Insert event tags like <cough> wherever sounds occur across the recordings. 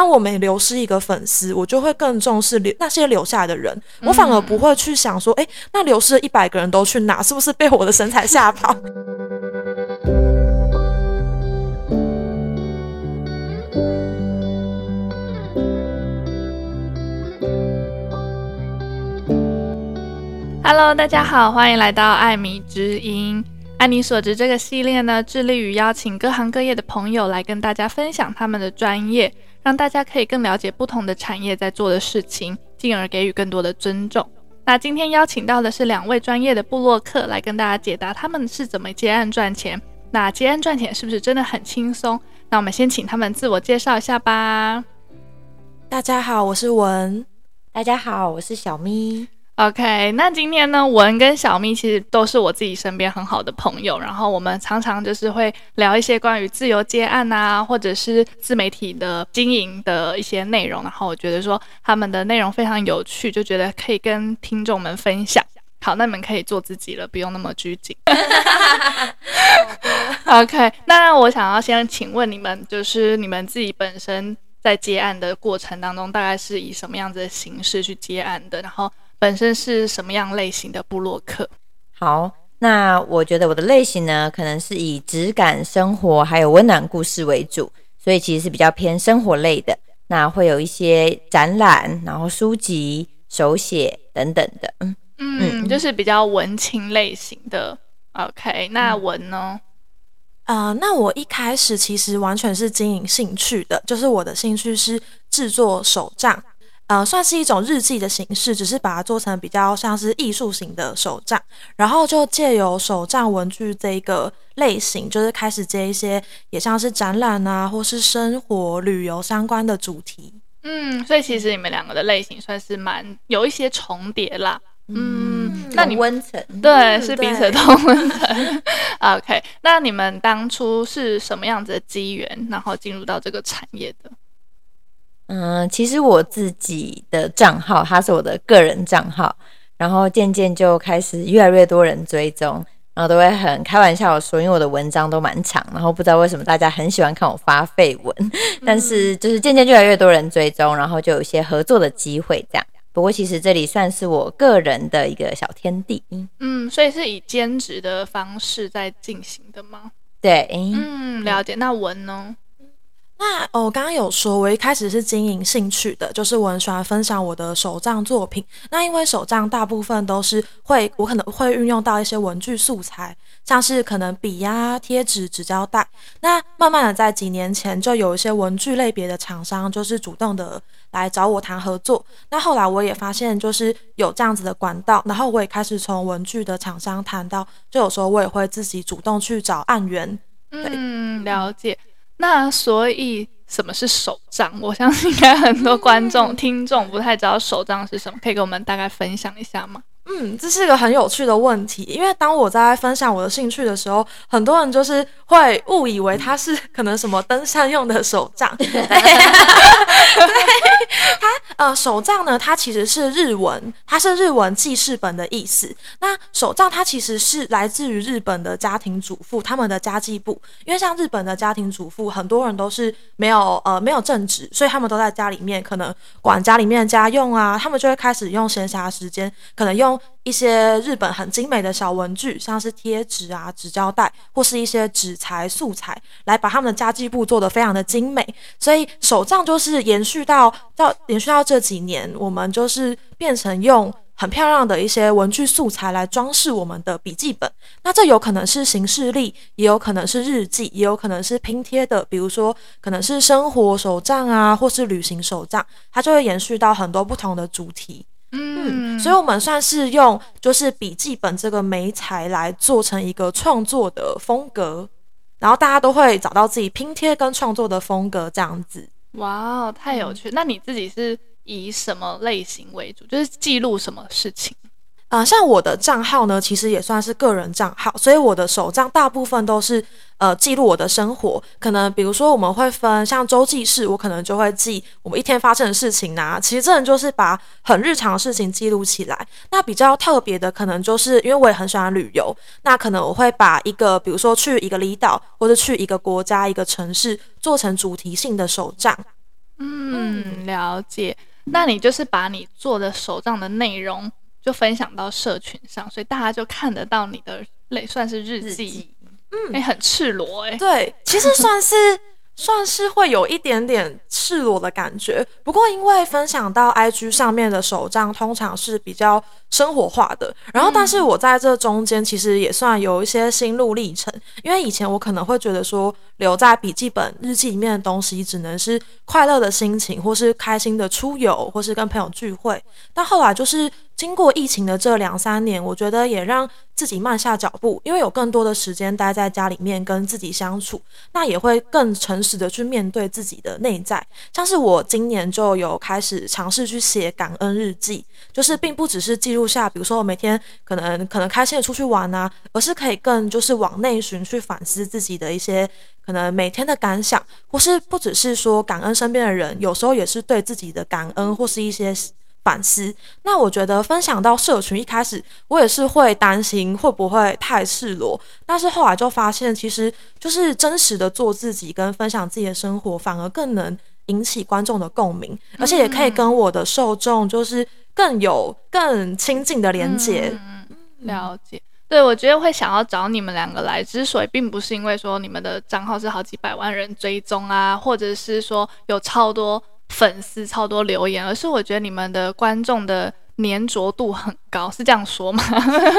当我每流失一个粉丝，我就会更重视留那些留下来的人，我反而不会去想说，哎、欸，那流失了一百个人都去哪？是不是被我的身材吓跑？<laughs> Hello，大家好，欢迎来到艾米之音。艾你所知这个系列呢，致力于邀请各行各业的朋友来跟大家分享他们的专业，让大家可以更了解不同的产业在做的事情，进而给予更多的尊重。那今天邀请到的是两位专业的布洛克，来跟大家解答他们是怎么接案赚钱。那接案赚钱是不是真的很轻松？那我们先请他们自我介绍一下吧。大家好，我是文。大家好，我是小咪。OK，那今天呢，文跟小咪其实都是我自己身边很好的朋友，然后我们常常就是会聊一些关于自由接案啊，或者是自媒体的经营的一些内容，然后我觉得说他们的内容非常有趣，就觉得可以跟听众们分享。好，那你们可以做自己了，不用那么拘谨。OK，那我想要先请问你们，就是你们自己本身在接案的过程当中，大概是以什么样子的形式去接案的？然后。本身是什么样类型的部落客？好，那我觉得我的类型呢，可能是以质感生活还有温暖故事为主，所以其实是比较偏生活类的。那会有一些展览，然后书籍、手写等等的。嗯嗯，就是比较文青类型的。OK，那文呢？啊、呃，那我一开始其实完全是经营兴趣的，就是我的兴趣是制作手账。呃，算是一种日记的形式，只是把它做成比较像是艺术型的手账，然后就借由手账文具这一个类型，就是开始接一些也像是展览啊，或是生活旅游相关的主题。嗯，所以其实你们两个的类型算是蛮有一些重叠啦。嗯，嗯，那你温层对，嗯、是彼此的同温层。<laughs> OK，那你们当初是什么样子的机缘，然后进入到这个产业的？嗯，其实我自己的账号，它是我的个人账号，然后渐渐就开始越来越多人追踪，然后都会很开玩笑说，因为我的文章都蛮长，然后不知道为什么大家很喜欢看我发废文，但是就是渐渐越来越多人追踪，然后就有一些合作的机会这样。不过其实这里算是我个人的一个小天地，嗯，所以是以兼职的方式在进行的吗？对，嗯，了解。那文呢？那哦，我刚刚有说，我一开始是经营兴趣的，就是我很喜欢分享我的手账作品。那因为手账大部分都是会，我可能会运用到一些文具素材，像是可能笔呀、贴纸、纸胶带。那慢慢的在几年前，就有一些文具类别的厂商，就是主动的来找我谈合作。那后来我也发现，就是有这样子的管道，然后我也开始从文具的厂商谈到，就有时候我也会自己主动去找案源。嗯，了解。那所以什么是手账？我相信应该很多观众、听众不太知道手账是什么，可以给我们大概分享一下吗？嗯，这是一个很有趣的问题，因为当我在分享我的兴趣的时候，很多人就是会误以为它是可能什么登山用的手杖。<laughs> <laughs> 对，它呃手账呢，它其实是日文，它是日文记事本的意思。那手账它其实是来自于日本的家庭主妇他们的家计簿，因为像日本的家庭主妇，很多人都是没有呃没有正职，所以他们都在家里面可能管家里面的家用啊，他们就会开始用闲暇时间，可能用。一些日本很精美的小文具，像是贴纸啊、纸胶带，或是一些纸材素材，来把他们的家计簿做得非常的精美。所以手账就是延续到到延续到这几年，我们就是变成用很漂亮的一些文具素材来装饰我们的笔记本。那这有可能是行事历，也有可能是日记，也有可能是拼贴的，比如说可能是生活手账啊，或是旅行手账，它就会延续到很多不同的主题。嗯，所以我们算是用就是笔记本这个媒材来做成一个创作的风格，然后大家都会找到自己拼贴跟创作的风格这样子。哇，太有趣！那你自己是以什么类型为主？就是记录什么事情？呃，像我的账号呢，其实也算是个人账号，所以我的手账大部分都是呃记录我的生活。可能比如说我们会分像周记式，我可能就会记我们一天发生的事情呐、啊。其实这人就是把很日常的事情记录起来。那比较特别的，可能就是因为我也很喜欢旅游，那可能我会把一个比如说去一个离岛或者去一个国家一个城市做成主题性的手账。嗯，了解。那你就是把你做的手账的内容就分享到社群上，所以大家就看得到你的类算是日记，嗯，哎、欸，很赤裸哎、欸。对，其实算是。<laughs> 算是会有一点点赤裸的感觉，不过因为分享到 IG 上面的手账通常是比较生活化的，然后但是我在这中间其实也算有一些心路历程，因为以前我可能会觉得说留在笔记本日记里面的东西只能是快乐的心情，或是开心的出游，或是跟朋友聚会，但后来就是。经过疫情的这两三年，我觉得也让自己慢下脚步，因为有更多的时间待在家里面跟自己相处，那也会更诚实的去面对自己的内在。像是我今年就有开始尝试去写感恩日记，就是并不只是记录下，比如说我每天可能可能开心的出去玩啊，而是可以更就是往内寻去反思自己的一些可能每天的感想，或是不只是说感恩身边的人，有时候也是对自己的感恩或是一些。反思。那我觉得分享到社群，一开始我也是会担心会不会太赤裸，但是后来就发现，其实就是真实的做自己跟分享自己的生活，反而更能引起观众的共鸣，而且也可以跟我的受众就是更有更亲近的连接。嗯，了解。对，我觉得会想要找你们两个来，之所以并不是因为说你们的账号是好几百万人追踪啊，或者是说有超多。粉丝超多留言，而是我觉得你们的观众的粘着度很高，是这样说吗？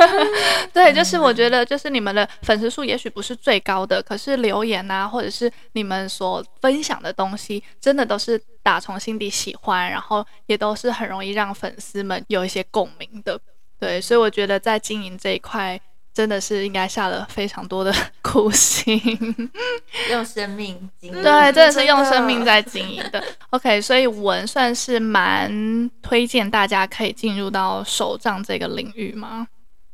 <laughs> 对，就是我觉得，就是你们的粉丝数也许不是最高的，可是留言啊，或者是你们所分享的东西，真的都是打从心底喜欢，然后也都是很容易让粉丝们有一些共鸣的。对，所以我觉得在经营这一块。真的是应该下了非常多的苦心，用生命经营。对，真的是用生命在经营的。OK，所以文算是蛮推荐大家可以进入到手账这个领域吗？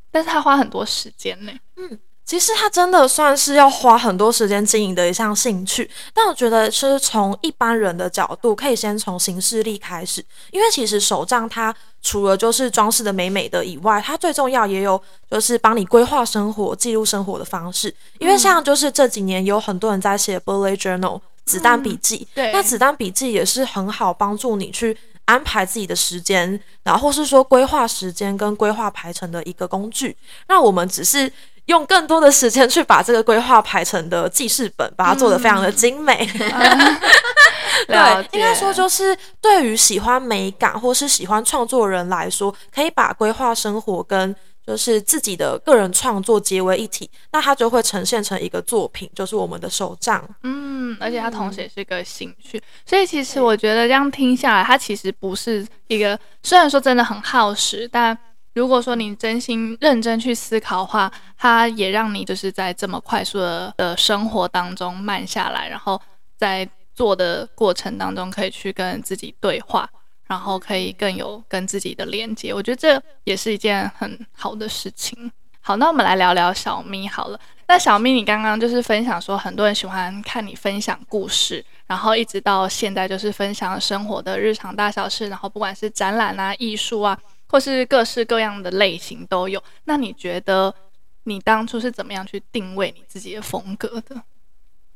但是他花很多时间呢。嗯。其实它真的算是要花很多时间经营的一项兴趣，但我觉得是从一般人的角度，可以先从形式力开始，因为其实手账它除了就是装饰的美美的以外，它最重要也有就是帮你规划生活、记录生活的方式。因为像就是这几年有很多人在写 bullet journal 子弹笔记，对，那子弹笔记也是很好帮助你去安排自己的时间，然后是说规划时间跟规划排程的一个工具。那我们只是。用更多的时间去把这个规划排成的记事本，把它做得非常的精美。嗯、<laughs> 对，应该说就是对于喜欢美感或是喜欢创作人来说，可以把规划生活跟就是自己的个人创作结为一体，那它就会呈现成一个作品，就是我们的手账。嗯，而且它同时也是一个兴趣，所以其实我觉得这样听下来，它其实不是一个，虽然说真的很耗时，但。如果说你真心认真去思考的话，它也让你就是在这么快速的的生活当中慢下来，然后在做的过程当中可以去跟自己对话，然后可以更有跟自己的连接。我觉得这也是一件很好的事情。好，那我们来聊聊小咪好了。那小咪，你刚刚就是分享说很多人喜欢看你分享故事，然后一直到现在就是分享生活的日常大小事，然后不管是展览啊、艺术啊。或是各式各样的类型都有。那你觉得你当初是怎么样去定位你自己的风格的？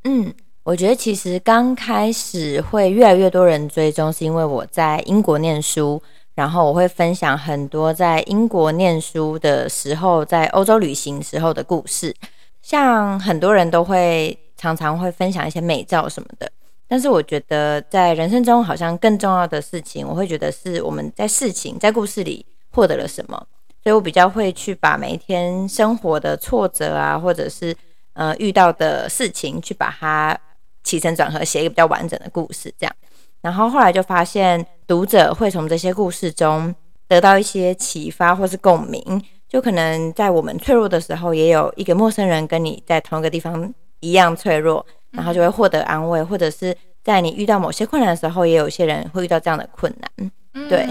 嗯，我觉得其实刚开始会越来越多人追踪，是因为我在英国念书，然后我会分享很多在英国念书的时候，在欧洲旅行时候的故事。像很多人都会常常会分享一些美照什么的。但是我觉得，在人生中好像更重要的事情，我会觉得是我们在事情、在故事里获得了什么。所以我比较会去把每一天生活的挫折啊，或者是呃遇到的事情，去把它起承转合写一个比较完整的故事，这样。然后后来就发现，读者会从这些故事中得到一些启发或是共鸣。就可能在我们脆弱的时候，也有一个陌生人跟你在同一个地方一样脆弱。然后就会获得安慰，或者是在你遇到某些困难的时候，也有一些人会遇到这样的困难。对，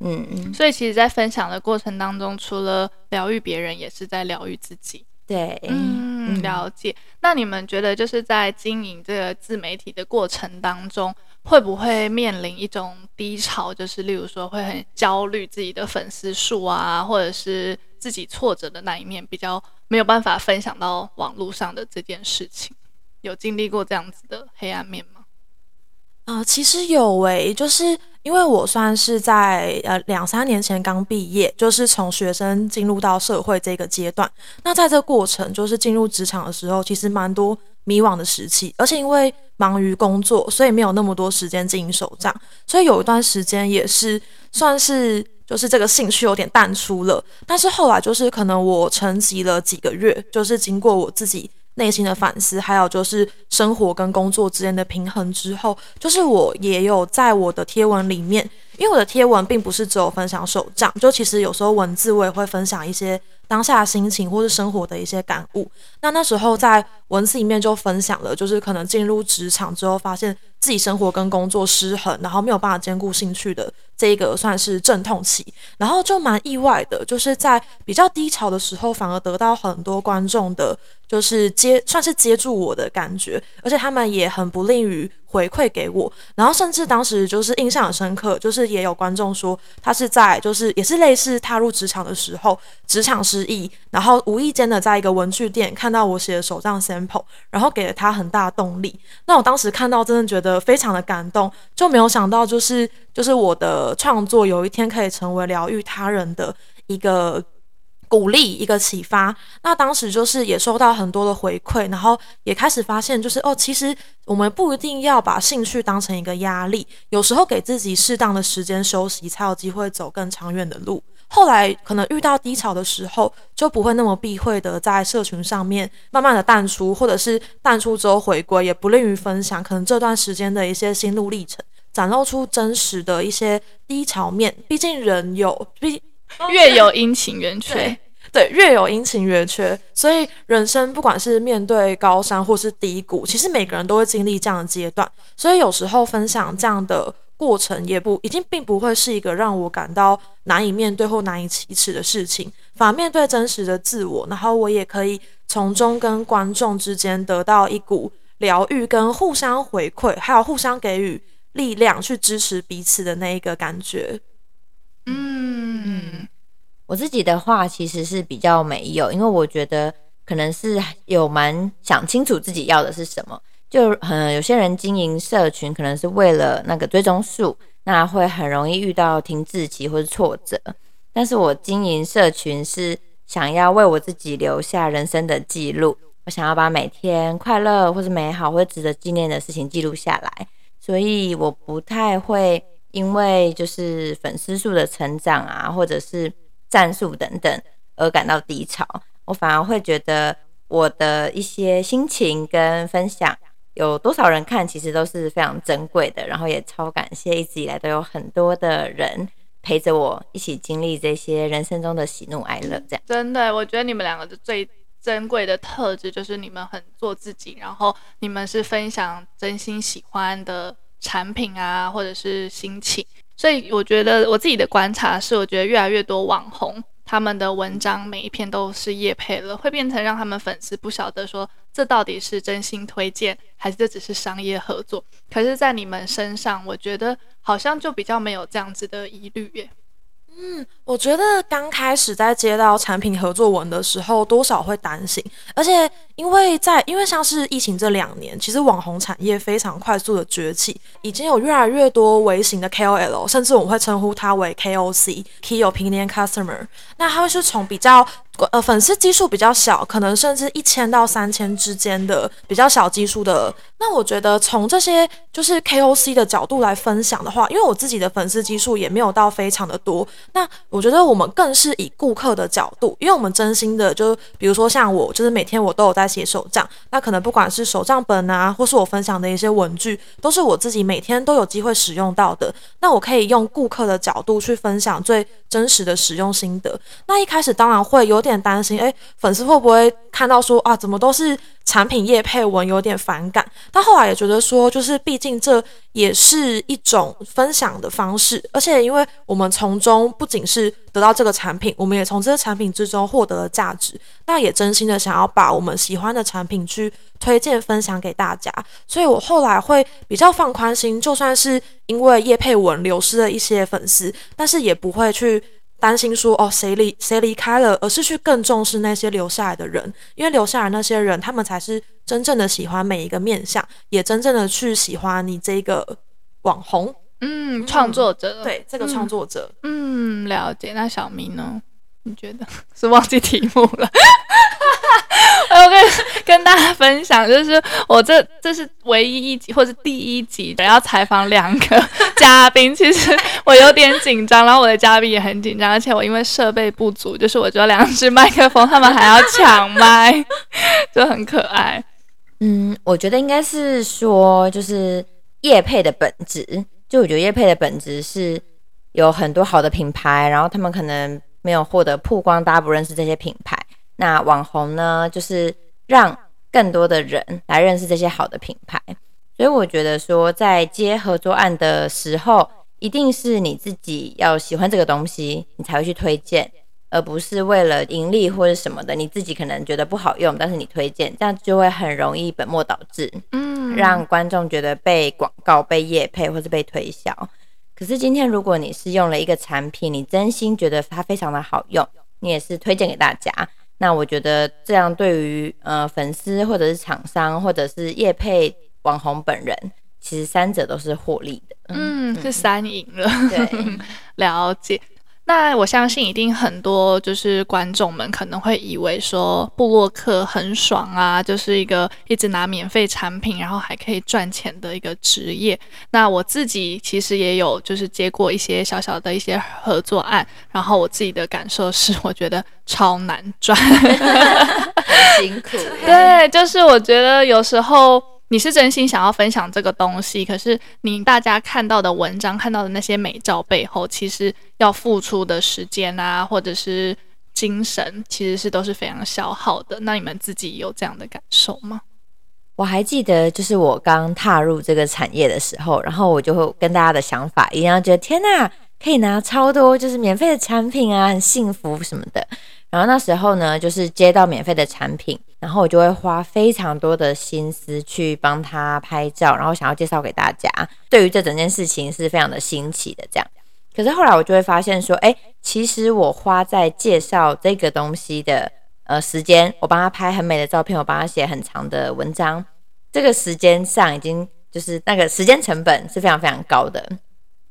嗯嗯。所以其实，在分享的过程当中，除了疗愈别人，也是在疗愈自己。对，嗯，了解。那你们觉得，就是在经营这个自媒体的过程当中，会不会面临一种低潮？就是例如说，会很焦虑自己的粉丝数啊，或者是自己挫折的那一面，比较没有办法分享到网络上的这件事情。有经历过这样子的黑暗面吗？啊、其实有诶、就是因为我算是在呃两三年前刚毕业，就是从学生进入到社会这个阶段。那在这过程，就是进入职场的时候，其实蛮多迷惘的时期，而且因为忙于工作，所以没有那么多时间经营手账，所以有一段时间也是算是就是这个兴趣有点淡出了。但是后来就是可能我沉寂了几个月，就是经过我自己。内心的反思，还有就是生活跟工作之间的平衡之后，就是我也有在我的贴文里面，因为我的贴文并不是只有分享手账，就其实有时候文字我也会分享一些当下的心情或是生活的一些感悟。那那时候在文字里面就分享了，就是可能进入职场之后，发现自己生活跟工作失衡，然后没有办法兼顾兴趣的这一个算是阵痛期，然后就蛮意外的，就是在比较低潮的时候，反而得到很多观众的。就是接算是接住我的感觉，而且他们也很不吝于回馈给我，然后甚至当时就是印象很深刻，就是也有观众说他是在就是也是类似踏入职场的时候职场失意，然后无意间的在一个文具店看到我写的手账 sample，然后给了他很大动力。那我当时看到真的觉得非常的感动，就没有想到就是就是我的创作有一天可以成为疗愈他人的一个。鼓励一个启发，那当时就是也收到很多的回馈，然后也开始发现，就是哦，其实我们不一定要把兴趣当成一个压力，有时候给自己适当的时间休息，才有机会走更长远的路。后来可能遇到低潮的时候，就不会那么避讳的在社群上面慢慢的淡出，或者是淡出之后回归，也不吝于分享可能这段时间的一些心路历程，展露出真实的一些低潮面。毕竟人有，毕。月有阴晴圆缺，对，月有阴晴圆缺，所以人生不管是面对高山或是低谷，其实每个人都会经历这样的阶段。所以有时候分享这样的过程，也不已经并不会是一个让我感到难以面对或难以启齿的事情，反而面对真实的自我，然后我也可以从中跟观众之间得到一股疗愈，跟互相回馈，还有互相给予力量，去支持彼此的那一个感觉。嗯，我自己的话其实是比较没有，因为我觉得可能是有蛮想清楚自己要的是什么。就很，有些人经营社群可能是为了那个追踪数，那会很容易遇到停滞期或是挫折。但是我经营社群是想要为我自己留下人生的记录，我想要把每天快乐或是美好或值得纪念的事情记录下来，所以我不太会。因为就是粉丝数的成长啊，或者是赞数等等而感到低潮，我反而会觉得我的一些心情跟分享有多少人看，其实都是非常珍贵的。然后也超感谢一直以来都有很多的人陪着我一起经历这些人生中的喜怒哀乐。这样真的，我觉得你们两个的最珍贵的特质就是你们很做自己，然后你们是分享真心喜欢的。产品啊，或者是心情，所以我觉得我自己的观察是，我觉得越来越多网红他们的文章每一篇都是叶配了，会变成让他们粉丝不晓得说这到底是真心推荐，还是这只是商业合作。可是，在你们身上，我觉得好像就比较没有这样子的疑虑耶。嗯，我觉得刚开始在接到产品合作文的时候，多少会担心，而且因为在因为像是疫情这两年，其实网红产业非常快速的崛起，已经有越来越多微型的 KOL，甚至我们会称呼它为 KOC（Key Opinion Customer）。那它会是从比较。呃，粉丝基数比较小，可能甚至一千到三千之间的比较小基数的。那我觉得从这些就是 KOC 的角度来分享的话，因为我自己的粉丝基数也没有到非常的多。那我觉得我们更是以顾客的角度，因为我们真心的，就比如说像我，就是每天我都有在写手账。那可能不管是手账本啊，或是我分享的一些文具，都是我自己每天都有机会使用到的。那我可以用顾客的角度去分享最真实的使用心得。那一开始当然会有点。担心，诶，粉丝会不会看到说啊，怎么都是产品业配文，有点反感？但后来也觉得说，就是毕竟这也是一种分享的方式，而且因为我们从中不仅是得到这个产品，我们也从这个产品之中获得了价值，那也真心的想要把我们喜欢的产品去推荐分享给大家，所以我后来会比较放宽心，就算是因为业配文流失了一些粉丝，但是也不会去。担心说哦，谁离谁离开了，而是去更重视那些留下来的人，因为留下来那些人，他们才是真正的喜欢每一个面相，也真正的去喜欢你这个网红。嗯，创作者，对这个创作者嗯，嗯，了解。那小明呢？你觉得 <laughs> 是忘记题目了？<laughs> 我跟跟大家分享，就是我这这是唯一一集，或是第一集，要采访两个 <laughs> 嘉宾。其实我有点紧张，然后我的嘉宾也很紧张，而且我因为设备不足，就是我只有两只麦克风，他们还要抢麦，<laughs> 就很可爱。嗯，我觉得应该是说，就是叶配的本质。就我觉得叶配的本质是有很多好的品牌，然后他们可能没有获得曝光，大家不认识这些品牌。那网红呢，就是让更多的人来认识这些好的品牌。所以我觉得说，在接合作案的时候，一定是你自己要喜欢这个东西，你才会去推荐。而不是为了盈利或者什么的，你自己可能觉得不好用，但是你推荐，这样就会很容易本末倒置，嗯，让观众觉得被广告、被业配或是被推销。可是今天如果你是用了一个产品，你真心觉得它非常的好用，你也是推荐给大家，那我觉得这样对于呃粉丝或者是厂商或者是业配网红本人，其实三者都是获利的，嗯，是三赢了，对，<laughs> 了解。那我相信一定很多就是观众们可能会以为说布洛克很爽啊，就是一个一直拿免费产品，然后还可以赚钱的一个职业。那我自己其实也有就是接过一些小小的一些合作案，然后我自己的感受是，我觉得超难赚，很辛苦。对，就是我觉得有时候。你是真心想要分享这个东西，可是你大家看到的文章、看到的那些美照背后，其实要付出的时间啊，或者是精神，其实是都是非常消耗的。那你们自己有这样的感受吗？我还记得，就是我刚踏入这个产业的时候，然后我就会跟大家的想法一样，觉得天哪，可以拿超多就是免费的产品啊，很幸福什么的。然后那时候呢，就是接到免费的产品，然后我就会花非常多的心思去帮他拍照，然后想要介绍给大家。对于这整件事情是非常的新奇的这样。可是后来我就会发现说，哎，其实我花在介绍这个东西的呃时间，我帮他拍很美的照片，我帮他写很长的文章，这个时间上已经就是那个时间成本是非常非常高的。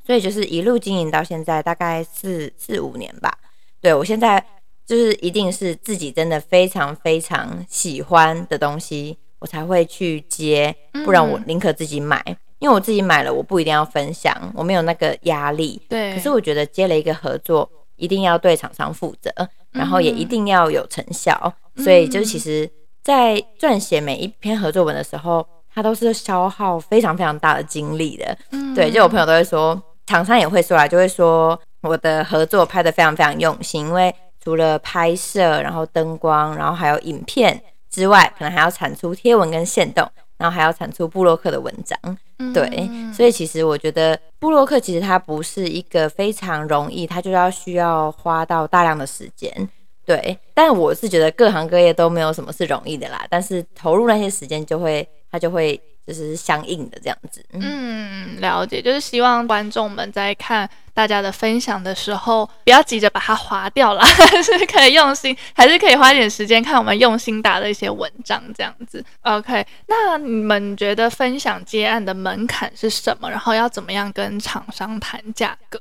所以就是一路经营到现在，大概四四五年吧。对，我现在。就是一定是自己真的非常非常喜欢的东西，我才会去接，不然我宁可自己买，因为我自己买了，我不一定要分享，我没有那个压力。对。可是我觉得接了一个合作，一定要对厂商负责，然后也一定要有成效。所以就是其实，在撰写每一篇合作文的时候，它都是消耗非常非常大的精力的。对，就我朋友都会说，厂商也会说啦，就会说我的合作拍得非常非常用心，因为。除了拍摄，然后灯光，然后还有影片之外，可能还要产出贴文跟线动，然后还要产出布洛克的文章。嗯、对，所以其实我觉得布洛克其实它不是一个非常容易，它就要需要花到大量的时间。对，但我是觉得各行各业都没有什么是容易的啦，但是投入那些时间就会，它就会。就是相应的这样子，嗯，了解。就是希望观众们在看大家的分享的时候，不要急着把它划掉了，还 <laughs> 是可以用心，还是可以花点时间看我们用心打的一些文章这样子。OK，那你们觉得分享接案的门槛是什么？然后要怎么样跟厂商谈价格？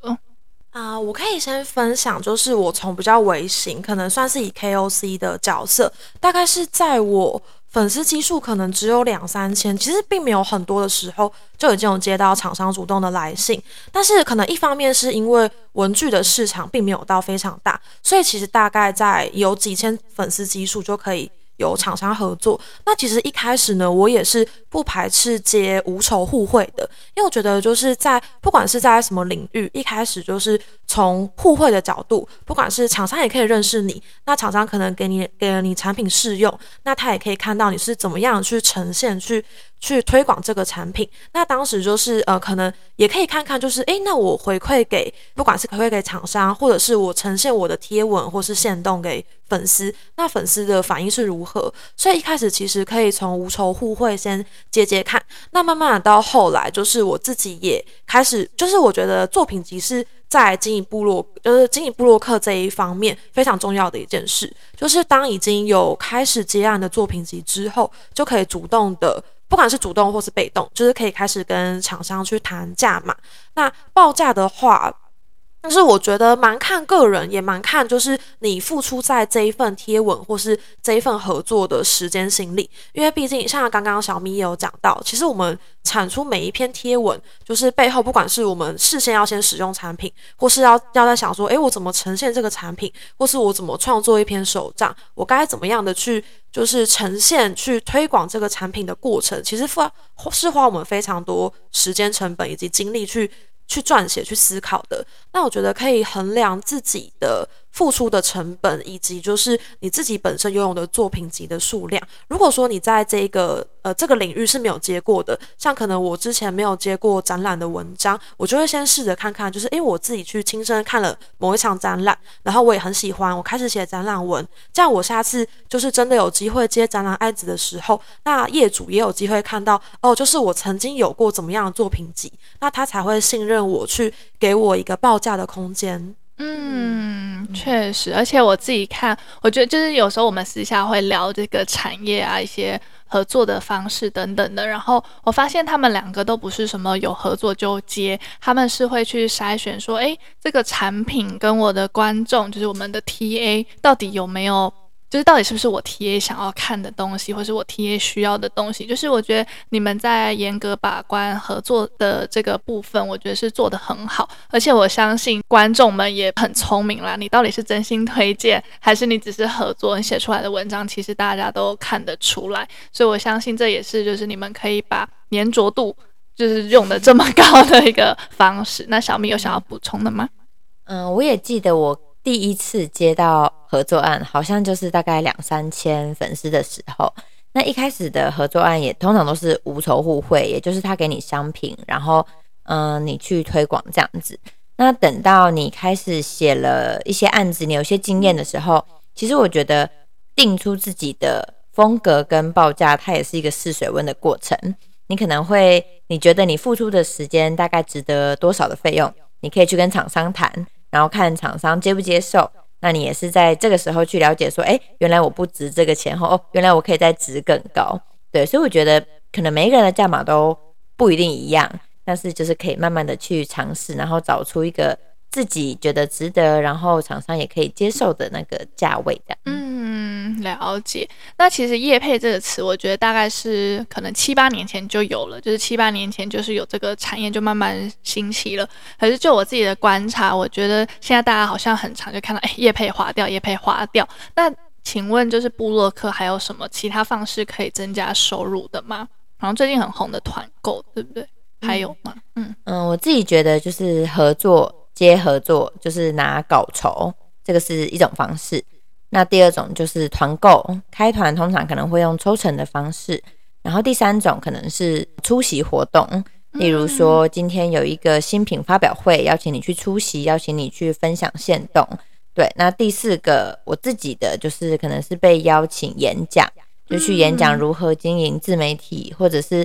啊、呃，我可以先分享，就是我从比较微型，可能算是以 KOC 的角色，大概是在我。粉丝基数可能只有两三千，其实并没有很多的时候，就已经有接到厂商主动的来信。但是可能一方面是因为文具的市场并没有到非常大，所以其实大概在有几千粉丝基数就可以。有厂商合作，那其实一开始呢，我也是不排斥接无酬互惠的，因为我觉得就是在不管是在什么领域，一开始就是从互惠的角度，不管是厂商也可以认识你，那厂商可能给你给了你产品试用，那他也可以看到你是怎么样去呈现去。去推广这个产品，那当时就是呃，可能也可以看看，就是诶，那我回馈给不管是回馈给厂商，或者是我呈现我的贴文或是限动给粉丝，那粉丝的反应是如何？所以一开始其实可以从无酬互惠先接接看，那慢慢的到后来，就是我自己也开始，就是我觉得作品集是在经营部落，就是经营部落客这一方面非常重要的一件事，就是当已经有开始接案的作品集之后，就可以主动的。不管是主动或是被动，就是可以开始跟厂商去谈价嘛。那报价的话。但是我觉得蛮看个人，也蛮看就是你付出在这一份贴文或是这一份合作的时间心力，因为毕竟像刚刚小咪也有讲到，其实我们产出每一篇贴文，就是背后不管是我们事先要先使用产品，或是要要在想说，诶，我怎么呈现这个产品，或是我怎么创作一篇手账，我该怎么样的去就是呈现去推广这个产品的过程，其实花是花我们非常多时间成本以及精力去。去撰写、去思考的，那我觉得可以衡量自己的付出的成本，以及就是你自己本身拥有的作品集的数量。如果说你在这个呃这个领域是没有接过的，像可能我之前没有接过展览的文章，我就会先试着看看，就是诶，我自己去亲身看了某一场展览，然后我也很喜欢，我开始写展览文，这样我下次就是真的有机会接展览案子的时候，那业主也有机会看到哦，就是我曾经有过怎么样的作品集，那他才会信任我去给我一个报价的空间。嗯，确实，而且我自己看，我觉得就是有时候我们私下会聊这个产业啊，一些合作的方式等等的，然后我发现他们两个都不是什么有合作就接，他们是会去筛选说，诶，这个产品跟我的观众，就是我们的 TA 到底有没有。就是到底是不是我 TA 想要看的东西，或是我 TA 需要的东西？就是我觉得你们在严格把关合作的这个部分，我觉得是做得很好。而且我相信观众们也很聪明啦。你到底是真心推荐，还是你只是合作？你写出来的文章其实大家都看得出来。所以我相信这也是就是你们可以把粘着度就是用的这么高的一个方式。那小米有想要补充的吗？嗯，我也记得我。第一次接到合作案，好像就是大概两三千粉丝的时候。那一开始的合作案也通常都是无酬互惠，也就是他给你商品，然后嗯、呃，你去推广这样子。那等到你开始写了一些案子，你有些经验的时候，其实我觉得定出自己的风格跟报价，它也是一个试水温的过程。你可能会，你觉得你付出的时间大概值得多少的费用，你可以去跟厂商谈。然后看厂商接不接受，那你也是在这个时候去了解说，哎，原来我不值这个钱哦，原来我可以再值更高，对，所以我觉得可能每一个人的价码都不一定一样，但是就是可以慢慢的去尝试，然后找出一个自己觉得值得，然后厂商也可以接受的那个价位这样。嗯，了解。那其实业配这个词，我觉得大概是可能七八年前就有了，就是七八年前就是有这个产业就慢慢兴起了。可是就我自己的观察，我觉得现在大家好像很常就看到，哎，业配划掉，业配划掉。那请问，就是布洛克还有什么其他方式可以增加收入的吗？然后最近很红的团购，对不对？还有吗？嗯嗯，我自己觉得就是合作。接合作就是拿稿酬，这个是一种方式。那第二种就是团购，开团通常可能会用抽成的方式。然后第三种可能是出席活动，例如说今天有一个新品发表会，邀请你去出席，邀请你去分享现动。对，那第四个我自己的就是可能是被邀请演讲，就去演讲如何经营自媒体，或者是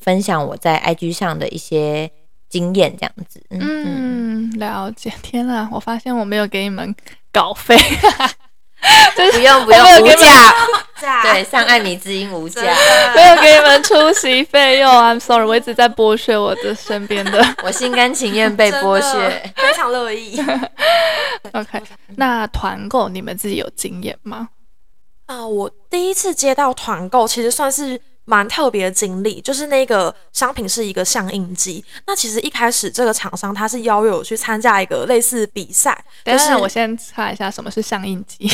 分享我在 IG 上的一些。经验这样子，嗯，了解。<laughs> 天啊，我发现我没有给你们稿费，<laughs> 不用不用，无价，对，上艾米之音无价，没有给你们出席费用。I'm sorry，我一直在剥削我的身边的，<laughs> 我心甘情愿被剥削，非常乐意。OK，那团购你们自己有经验吗？啊，我第一次接到团购，其实算是。蛮特别的经历，就是那个商品是一个相印机。那其实一开始这个厂商他是邀约我去参加一个类似比赛。但是我先查一下什么是相印机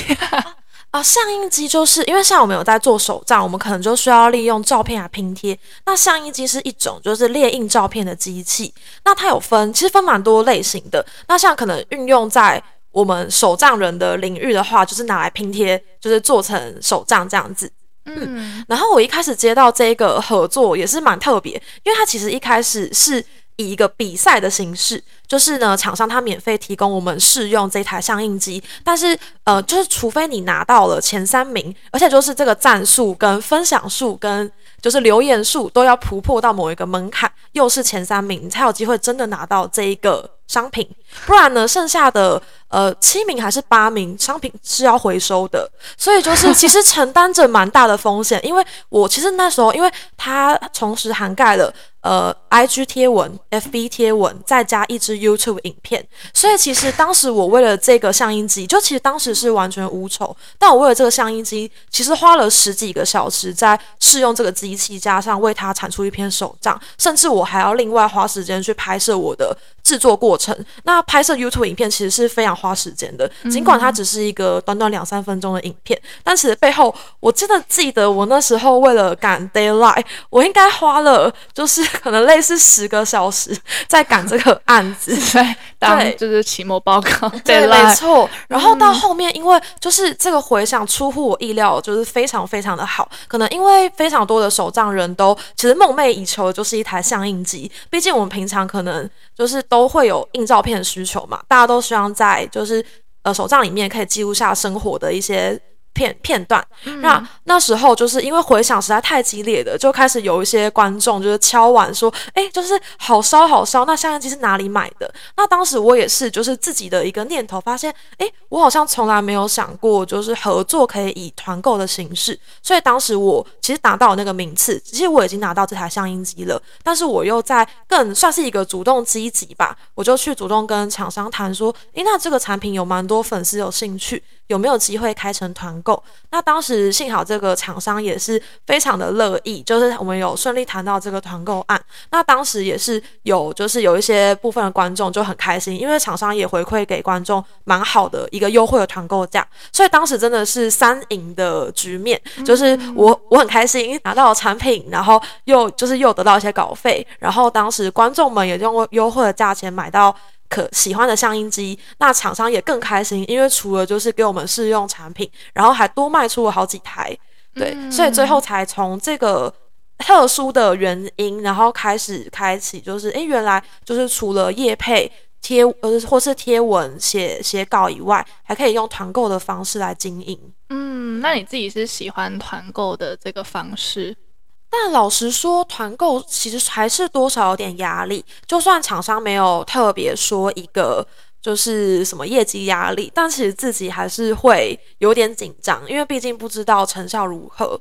啊？相印机就是因为像我们有在做手账，我们可能就需要利用照片来拼贴。那相印机是一种就是列印照片的机器。那它有分，其实分蛮多类型的。那像可能运用在我们手账人的领域的话，就是拿来拼贴，就是做成手账这样子。嗯，然后我一开始接到这个合作也是蛮特别，因为它其实一开始是以一个比赛的形式，就是呢，厂商他免费提供我们试用这台相印机，但是呃，就是除非你拿到了前三名，而且就是这个赞数跟分享数跟就是留言数都要突破到某一个门槛，又是前三名，你才有机会真的拿到这一个。商品，不然呢，剩下的呃七名还是八名商品是要回收的，所以就是其实承担着蛮大的风险，因为我其实那时候，因为它同时涵盖了。呃，IG 贴文、FB 贴文，再加一支 YouTube 影片，所以其实当时我为了这个相机机，就其实当时是完全无酬，但我为了这个相机机，其实花了十几个小时在试用这个机器，加上为它产出一篇手账，甚至我还要另外花时间去拍摄我的制作过程。那拍摄 YouTube 影片其实是非常花时间的，尽管它只是一个短短两三分钟的影片，但是背后我真的记得我那时候为了赶 deadline，我应该花了就是。可能类似十个小时在赶这个案子，对，当就是期末报告，对，<laughs> 没错。然后到后面，因为就是这个回想出乎我意料，就是非常非常的好。可能因为非常多的手账人都其实梦寐以求的就是一台相印机，毕竟我们平常可能就是都会有印照片的需求嘛，大家都希望在就是呃手账里面可以记录下生活的一些。片片段，那那时候就是因为回响实在太激烈的，就开始有一些观众就是敲碗说，哎，就是好烧好烧。那相机是哪里买的？那当时我也是，就是自己的一个念头，发现，哎，我好像从来没有想过，就是合作可以以团购的形式。所以当时我其实拿到那个名次，其实我已经拿到这台相机机了，但是我又在更算是一个主动积极吧，我就去主动跟厂商谈说，哎，那这个产品有蛮多粉丝有兴趣。有没有机会开成团购？那当时幸好这个厂商也是非常的乐意，就是我们有顺利谈到这个团购案。那当时也是有，就是有一些部分的观众就很开心，因为厂商也回馈给观众蛮好的一个优惠的团购价，所以当时真的是三赢的局面，就是我我很开心拿到了产品，然后又就是又得到一些稿费，然后当时观众们也用优惠的价钱买到。可喜欢的相音机，那厂商也更开心，因为除了就是给我们试用产品，然后还多卖出了好几台，对，嗯、所以最后才从这个特殊的原因，然后开始开启，就是诶，原来就是除了业配贴呃或是贴文写写稿以外，还可以用团购的方式来经营。嗯，那你自己是喜欢团购的这个方式？但老实说，团购其实还是多少有点压力。就算厂商没有特别说一个就是什么业绩压力，但其实自己还是会有点紧张，因为毕竟不知道成效如何。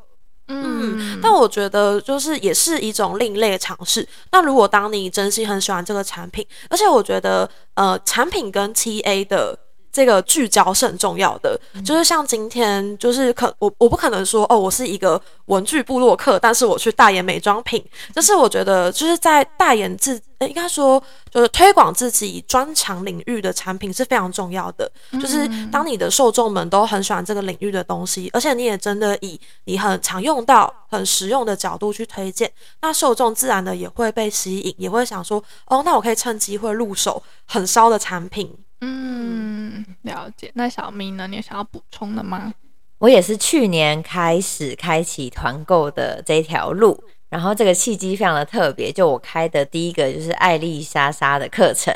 嗯，嗯，但我觉得就是也是一种另类尝试。那如果当你真心很喜欢这个产品，而且我觉得呃，产品跟 TA 的。这个聚焦是很重要的，就是像今天，就是可我我不可能说哦，我是一个文具部落客，但是我去代言美妆品，就是我觉得就是在代言自，应该说就是推广自己专长领域的产品是非常重要的。就是当你的受众们都很喜欢这个领域的东西，而且你也真的以你很常用到、很实用的角度去推荐，那受众自然的也会被吸引，也会想说哦，那我可以趁机会入手很烧的产品。嗯，了解。那小明呢？你有想要补充的吗？我也是去年开始开启团购的这条路，然后这个契机非常的特别。就我开的第一个就是艾丽莎莎的课程，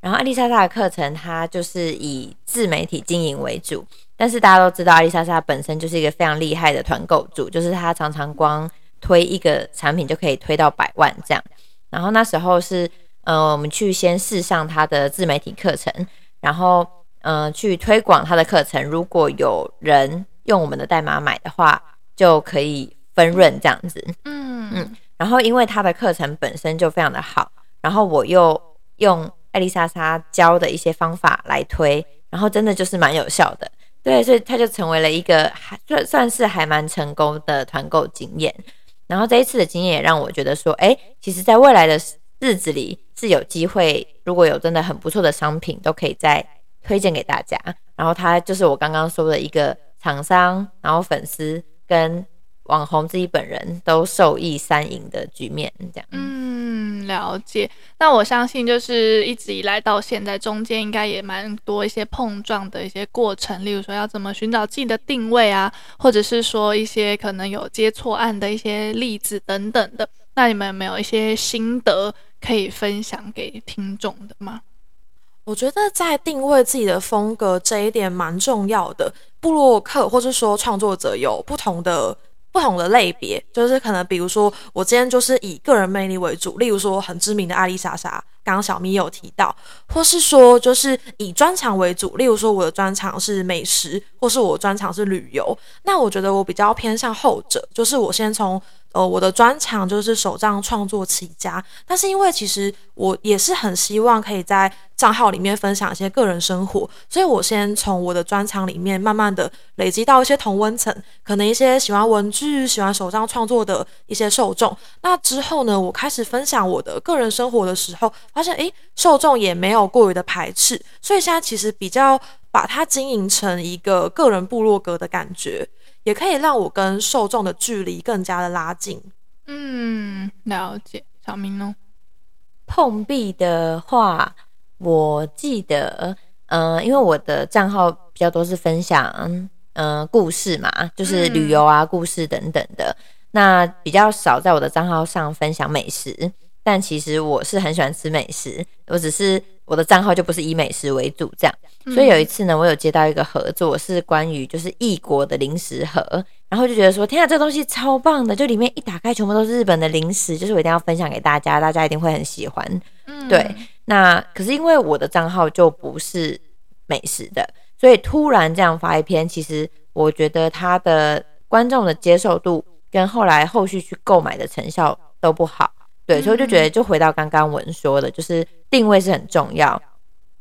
然后艾丽莎莎的课程它就是以自媒体经营为主，但是大家都知道艾丽莎莎本身就是一个非常厉害的团购主，就是她常常光推一个产品就可以推到百万这样。然后那时候是。呃，我们去先试上他的自媒体课程，然后呃去推广他的课程。如果有人用我们的代码买的话，就可以分润这样子。嗯嗯。然后因为他的课程本身就非常的好，然后我又用艾丽莎莎教的一些方法来推，然后真的就是蛮有效的。对，所以他就成为了一个还算算是还蛮成功的团购经验。然后这一次的经验也让我觉得说，哎，其实在未来的日子里。是有机会，如果有真的很不错的商品，都可以再推荐给大家。然后他就是我刚刚说的一个厂商，然后粉丝跟网红自己本人都受益三赢的局面，这样。嗯，了解。那我相信，就是一直以来到现在，中间应该也蛮多一些碰撞的一些过程，例如说要怎么寻找自己的定位啊，或者是说一些可能有接错案的一些例子等等的。那你们有没有一些心得？可以分享给听众的吗？我觉得在定位自己的风格这一点蛮重要的。布洛克或者说创作者有不同的。不同的类别，就是可能比如说我今天就是以个人魅力为主，例如说很知名的艾丽莎莎，刚刚小咪有提到，或是说就是以专长为主，例如说我的专长是美食，或是我专长是旅游，那我觉得我比较偏向后者，就是我先从。呃，我的专长就是手账创作起家，但是因为其实我也是很希望可以在账号里面分享一些个人生活，所以我先从我的专长里面慢慢的累积到一些同温层，可能一些喜欢文具、喜欢手账创作的一些受众。那之后呢，我开始分享我的个人生活的时候，发现诶，受众也没有过于的排斥，所以现在其实比较把它经营成一个个人部落格的感觉。也可以让我跟受众的距离更加的拉近。嗯，了解。小明呢？碰壁的话，我记得，嗯、呃，因为我的账号比较多是分享，嗯、呃，故事嘛，就是旅游啊、故事等等的。那比较少在我的账号上分享美食，但其实我是很喜欢吃美食，我只是。我的账号就不是以美食为主，这样，所以有一次呢，我有接到一个合作，是关于就是异国的零食盒，然后就觉得说，天啊，这东西超棒的，就里面一打开，全部都是日本的零食，就是我一定要分享给大家，大家一定会很喜欢。嗯，对。那可是因为我的账号就不是美食的，所以突然这样发一篇，其实我觉得他的观众的接受度跟后来后续去购买的成效都不好。对，所以我就觉得，就回到刚刚文说的，就是定位是很重要。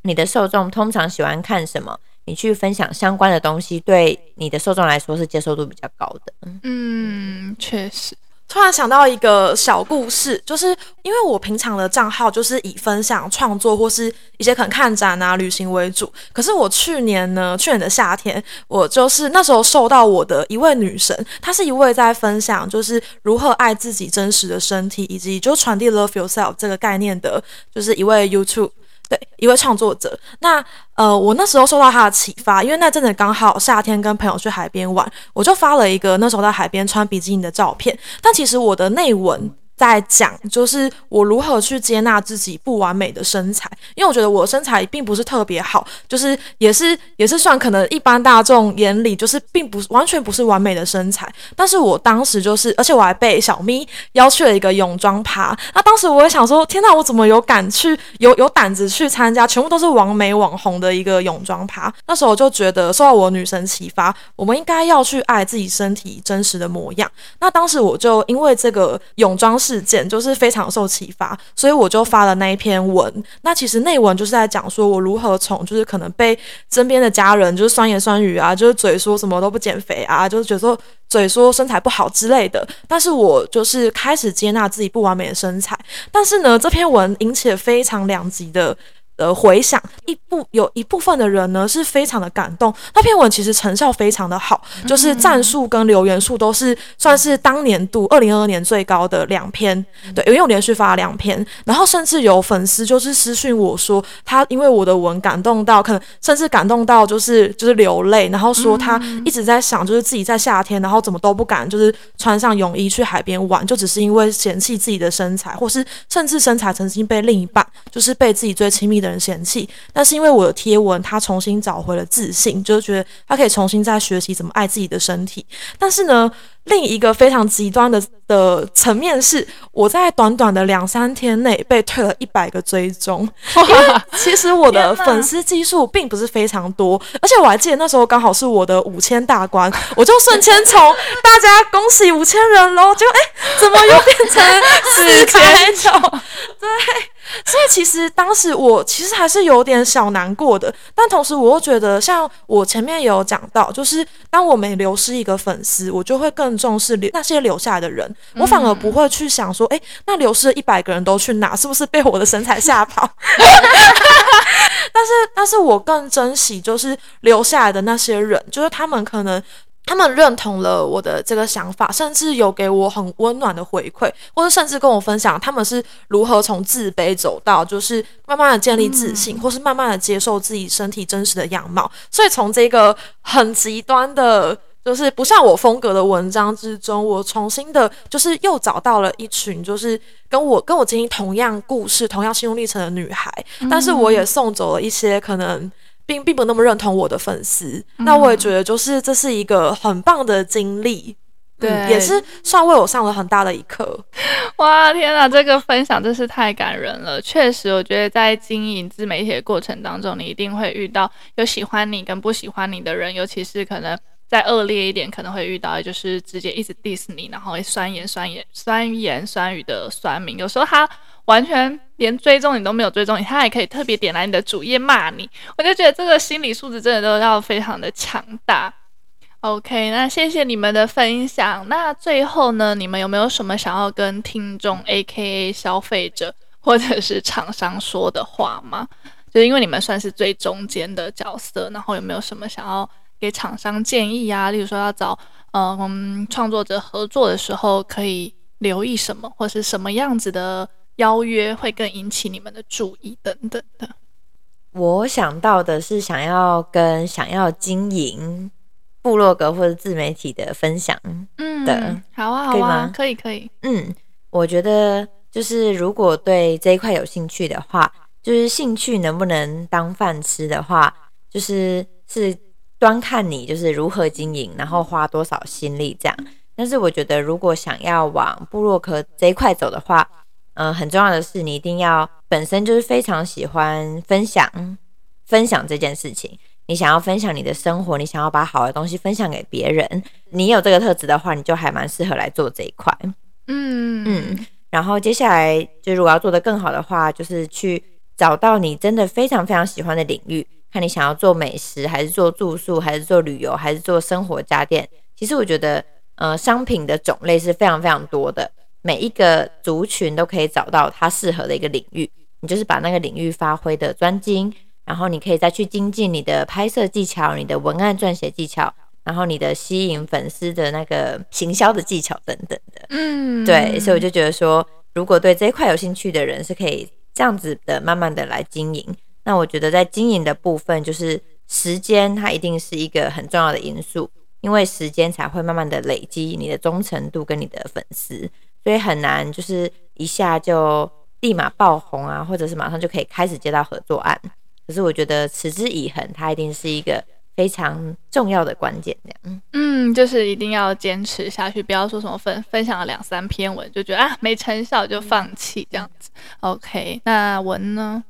你的受众通常喜欢看什么？你去分享相关的东西，对你的受众来说是接受度比较高的。嗯，确实。突然想到一个小故事，就是因为我平常的账号就是以分享创作或是一些可能看展啊、旅行为主。可是我去年呢，去年的夏天，我就是那时候受到我的一位女神，她是一位在分享就是如何爱自己真实的身体，以及就传递 love yourself 这个概念的，就是一位 YouTube。<laughs> 一位创作者。那呃，我那时候受到他的启发，因为那阵子刚好夏天，跟朋友去海边玩，我就发了一个那时候在海边穿比基尼的照片。但其实我的内文。在讲就是我如何去接纳自己不完美的身材，因为我觉得我身材并不是特别好，就是也是也是算可能一般大众眼里就是并不完全不是完美的身材。但是我当时就是，而且我还被小咪邀去了一个泳装趴。那当时我也想说，天哪，我怎么有敢去有有胆子去参加，全部都是完美网红的一个泳装趴。那时候我就觉得受到我女神启发，我们应该要去爱自己身体真实的模样。那当时我就因为这个泳装。事件就是非常受启发，所以我就发了那一篇文。那其实内文就是在讲说我如何从就是可能被身边的家人就是酸言酸语啊，就是嘴说什么都不减肥啊，就是觉得说嘴说身材不好之类的。但是我就是开始接纳自己不完美的身材。但是呢，这篇文引起了非常两极的。的回想，一部有一部分的人呢是非常的感动。那篇文其实成效非常的好，就是赞数跟留言数都是算是当年度二零二二年最高的两篇。对，因为我连续发了两篇，然后甚至有粉丝就是私讯我说，他因为我的文感动到，可能甚至感动到就是就是流泪，然后说他一直在想，就是自己在夏天，然后怎么都不敢就是穿上泳衣去海边玩，就只是因为嫌弃自己的身材，或是甚至身材曾经被另一半就是被自己最亲密的人嫌弃，但是因为我的贴文，他重新找回了自信，就是觉得他可以重新再学习怎么爱自己的身体。但是呢，另一个非常极端的的层面是，我在短短的两三天内被退了一百个追踪，<laughs> 因为其实我的粉丝基数并不是非常多，而且我还记得那时候刚好是我的五千大关，我就瞬间从大家恭喜五千人喽，就哎，怎么又变成 <laughs> 四千九？对。所以其实当时我其实还是有点小难过的，但同时我又觉得，像我前面也有讲到，就是当我每流失一个粉丝，我就会更重视留那些留下来的人，我反而不会去想说，哎，那流失了一百个人都去哪，是不是被我的身材吓跑？<laughs> 但是，但是我更珍惜就是留下来的那些人，就是他们可能。他们认同了我的这个想法，甚至有给我很温暖的回馈，或者甚至跟我分享他们是如何从自卑走到，就是慢慢的建立自信，或是慢慢的接受自己身体真实的样貌。所以从这个很极端的，就是不像我风格的文章之中，我重新的，就是又找到了一群，就是跟我跟我经历同样故事、同样心路历程的女孩，但是我也送走了一些可能。并并不那么认同我的粉丝，嗯、那我也觉得就是这是一个很棒的经历。对、嗯，也是算为我上了很大的一课。哇，天哪，这个分享真是太感人了。确实，我觉得在经营自媒体的过程当中，你一定会遇到有喜欢你跟不喜欢你的人，尤其是可能再恶劣一点，可能会遇到就是直接一直 diss 你，然后会酸言酸言、酸言酸语的酸民。有时候他完全连追踪你都没有追踪你，他还可以特别点来你的主页骂你。我就觉得这个心理素质真的都要非常的强大。OK，那谢谢你们的分享。那最后呢，你们有没有什么想要跟听众 （AKA 消费者）或者是厂商说的话吗？就是因为你们算是最中间的角色，然后有没有什么想要给厂商建议啊？例如说要找嗯创作者合作的时候，可以留意什么，或是什么样子的邀约会更引起你们的注意等等的。我想到的是想要跟想要经营。部落格或者自媒体的分享的，嗯，好啊，好啊，可以，可以，嗯，我觉得就是如果对这一块有兴趣的话，就是兴趣能不能当饭吃的话，就是是端看你就是如何经营，然后花多少心力这样。但是我觉得如果想要往部落格这一块走的话，嗯、呃，很重要的是你一定要本身就是非常喜欢分享，分享这件事情。你想要分享你的生活，你想要把好的东西分享给别人，你有这个特质的话，你就还蛮适合来做这一块。嗯嗯。然后接下来就如果要做得更好的话，就是去找到你真的非常非常喜欢的领域，看你想要做美食，还是做住宿，还是做旅游，还是做生活家电。其实我觉得，呃，商品的种类是非常非常多的，每一个族群都可以找到它适合的一个领域，你就是把那个领域发挥的专精。然后你可以再去精进你的拍摄技巧、你的文案撰写技巧，然后你的吸引粉丝的那个行销的技巧等等的。嗯，对，所以我就觉得说，如果对这一块有兴趣的人，是可以这样子的慢慢的来经营。那我觉得在经营的部分，就是时间它一定是一个很重要的因素，因为时间才会慢慢的累积你的忠诚度跟你的粉丝，所以很难就是一下就立马爆红啊，或者是马上就可以开始接到合作案。可是我觉得持之以恒，它一定是一个非常重要的关键。这样，嗯，就是一定要坚持下去，不要说什么分分享了两三篇文就觉得啊没成效就放弃这样子。OK，那文呢？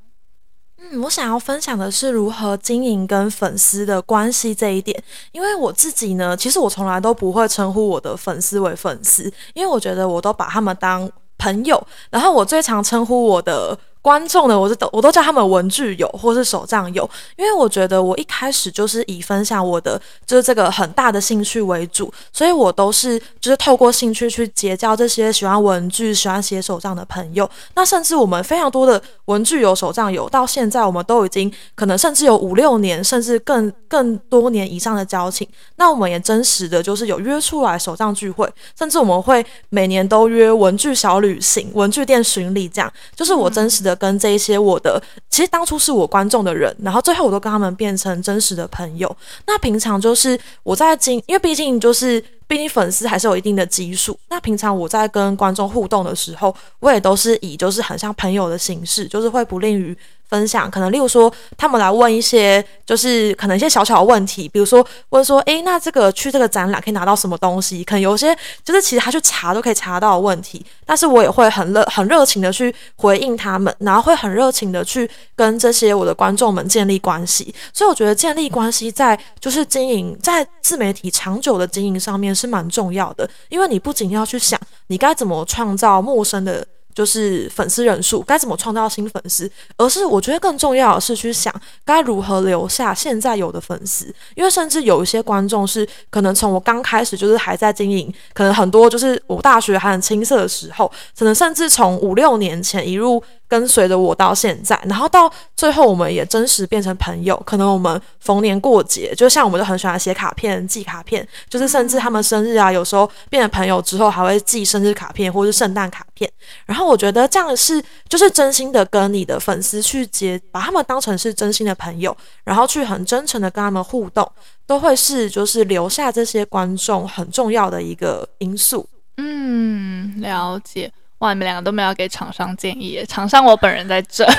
嗯，我想要分享的是如何经营跟粉丝的关系这一点。因为我自己呢，其实我从来都不会称呼我的粉丝为粉丝，因为我觉得我都把他们当朋友。然后我最常称呼我的。观众呢，我是都我都叫他们文具友或是手账友，因为我觉得我一开始就是以分享我的就是这个很大的兴趣为主，所以我都是就是透过兴趣去结交这些喜欢文具、喜欢写手账的朋友。那甚至我们非常多的文具友、手账友，到现在我们都已经可能甚至有五六年，甚至更更多年以上的交情。那我们也真实的就是有约出来手账聚会，甚至我们会每年都约文具小旅行、文具店巡礼，这样就是我真实的。跟这一些我的，其实当初是我观众的人，然后最后我都跟他们变成真实的朋友。那平常就是我在经，因为毕竟就是。毕竟粉丝还是有一定的基数。那平常我在跟观众互动的时候，我也都是以就是很像朋友的形式，就是会不吝于分享。可能例如说，他们来问一些就是可能一些小小的问题，比如说问说，诶，那这个去这个展览可以拿到什么东西？可能有些就是其实他去查都可以查到的问题，但是我也会很热很热情的去回应他们，然后会很热情的去跟这些我的观众们建立关系。所以我觉得建立关系在就是经营在自媒体长久的经营上面。是蛮重要的，因为你不仅要去想你该怎么创造陌生的，就是粉丝人数，该怎么创造新粉丝，而是我觉得更重要的是去想该如何留下现在有的粉丝，因为甚至有一些观众是可能从我刚开始就是还在经营，可能很多就是我大学还很青涩的时候，可能甚至从五六年前一路。跟随着我到现在，然后到最后，我们也真实变成朋友。可能我们逢年过节，就像我们都很喜欢写卡片、寄卡片，就是甚至他们生日啊，有时候变成朋友之后，还会寄生日卡片或是圣诞卡片。然后我觉得这样是，就是真心的跟你的粉丝去接，把他们当成是真心的朋友，然后去很真诚的跟他们互动，都会是就是留下这些观众很重要的一个因素。嗯，了解。哇，你们两个都没有给厂商建议耶，厂商我本人在这。<laughs>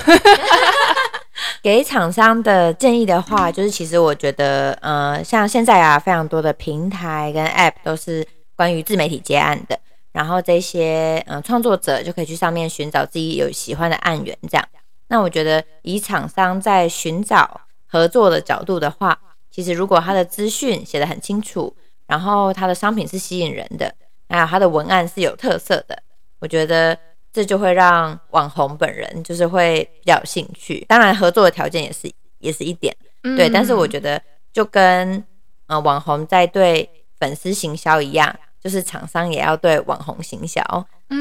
给厂商的建议的话，就是其实我觉得，呃，像现在啊，非常多的平台跟 App 都是关于自媒体接案的，然后这些嗯创作者就可以去上面寻找自己有喜欢的案源，这样。那我觉得以厂商在寻找合作的角度的话，其实如果他的资讯写得很清楚，然后他的商品是吸引人的，还有他的文案是有特色的，我觉得这就会让网红本人就是会比较有兴趣。当然，合作的条件也是也是一点，对。嗯、但是我觉得就跟呃网红在对粉丝行销一样，就是厂商也要对网红行销。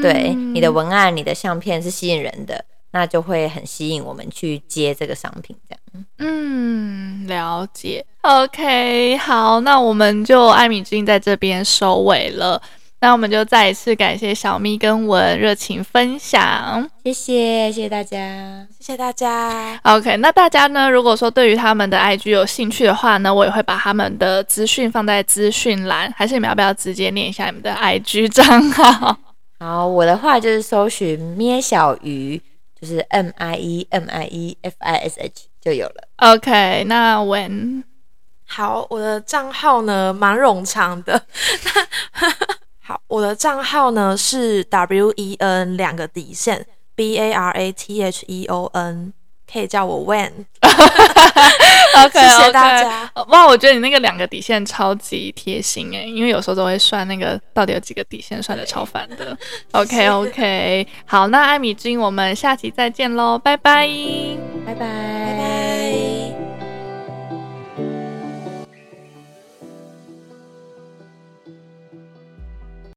对，嗯、你的文案、你的相片是吸引人的。那就会很吸引我们去接这个商品，这样。嗯，了解。OK，好，那我们就艾米君在这边收尾了。那我们就再一次感谢小咪跟文热情分享，谢谢，谢谢大家，谢谢大家。OK，那大家呢，如果说对于他们的 IG 有兴趣的话呢，我也会把他们的资讯放在资讯栏，还是你们要不要直接念一下你们的 IG 账号？好，我的话就是搜寻咩小鱼。就是 M I E M I E F I S H 就有了。OK，那 When 好，我的账号呢蛮冗长的。<laughs> 好，我的账号呢是 W E N 两个底线 B A R A T H E O N。可以叫我 <laughs> <laughs> 谢大家。哇，我觉得你那个两个底线超级贴心诶，因为有时候都会算那个到底有几个底线，算的超烦的。<laughs> OK，OK，okay, okay. 好，那艾米君，我们下期再见喽，拜拜拜拜，拜拜。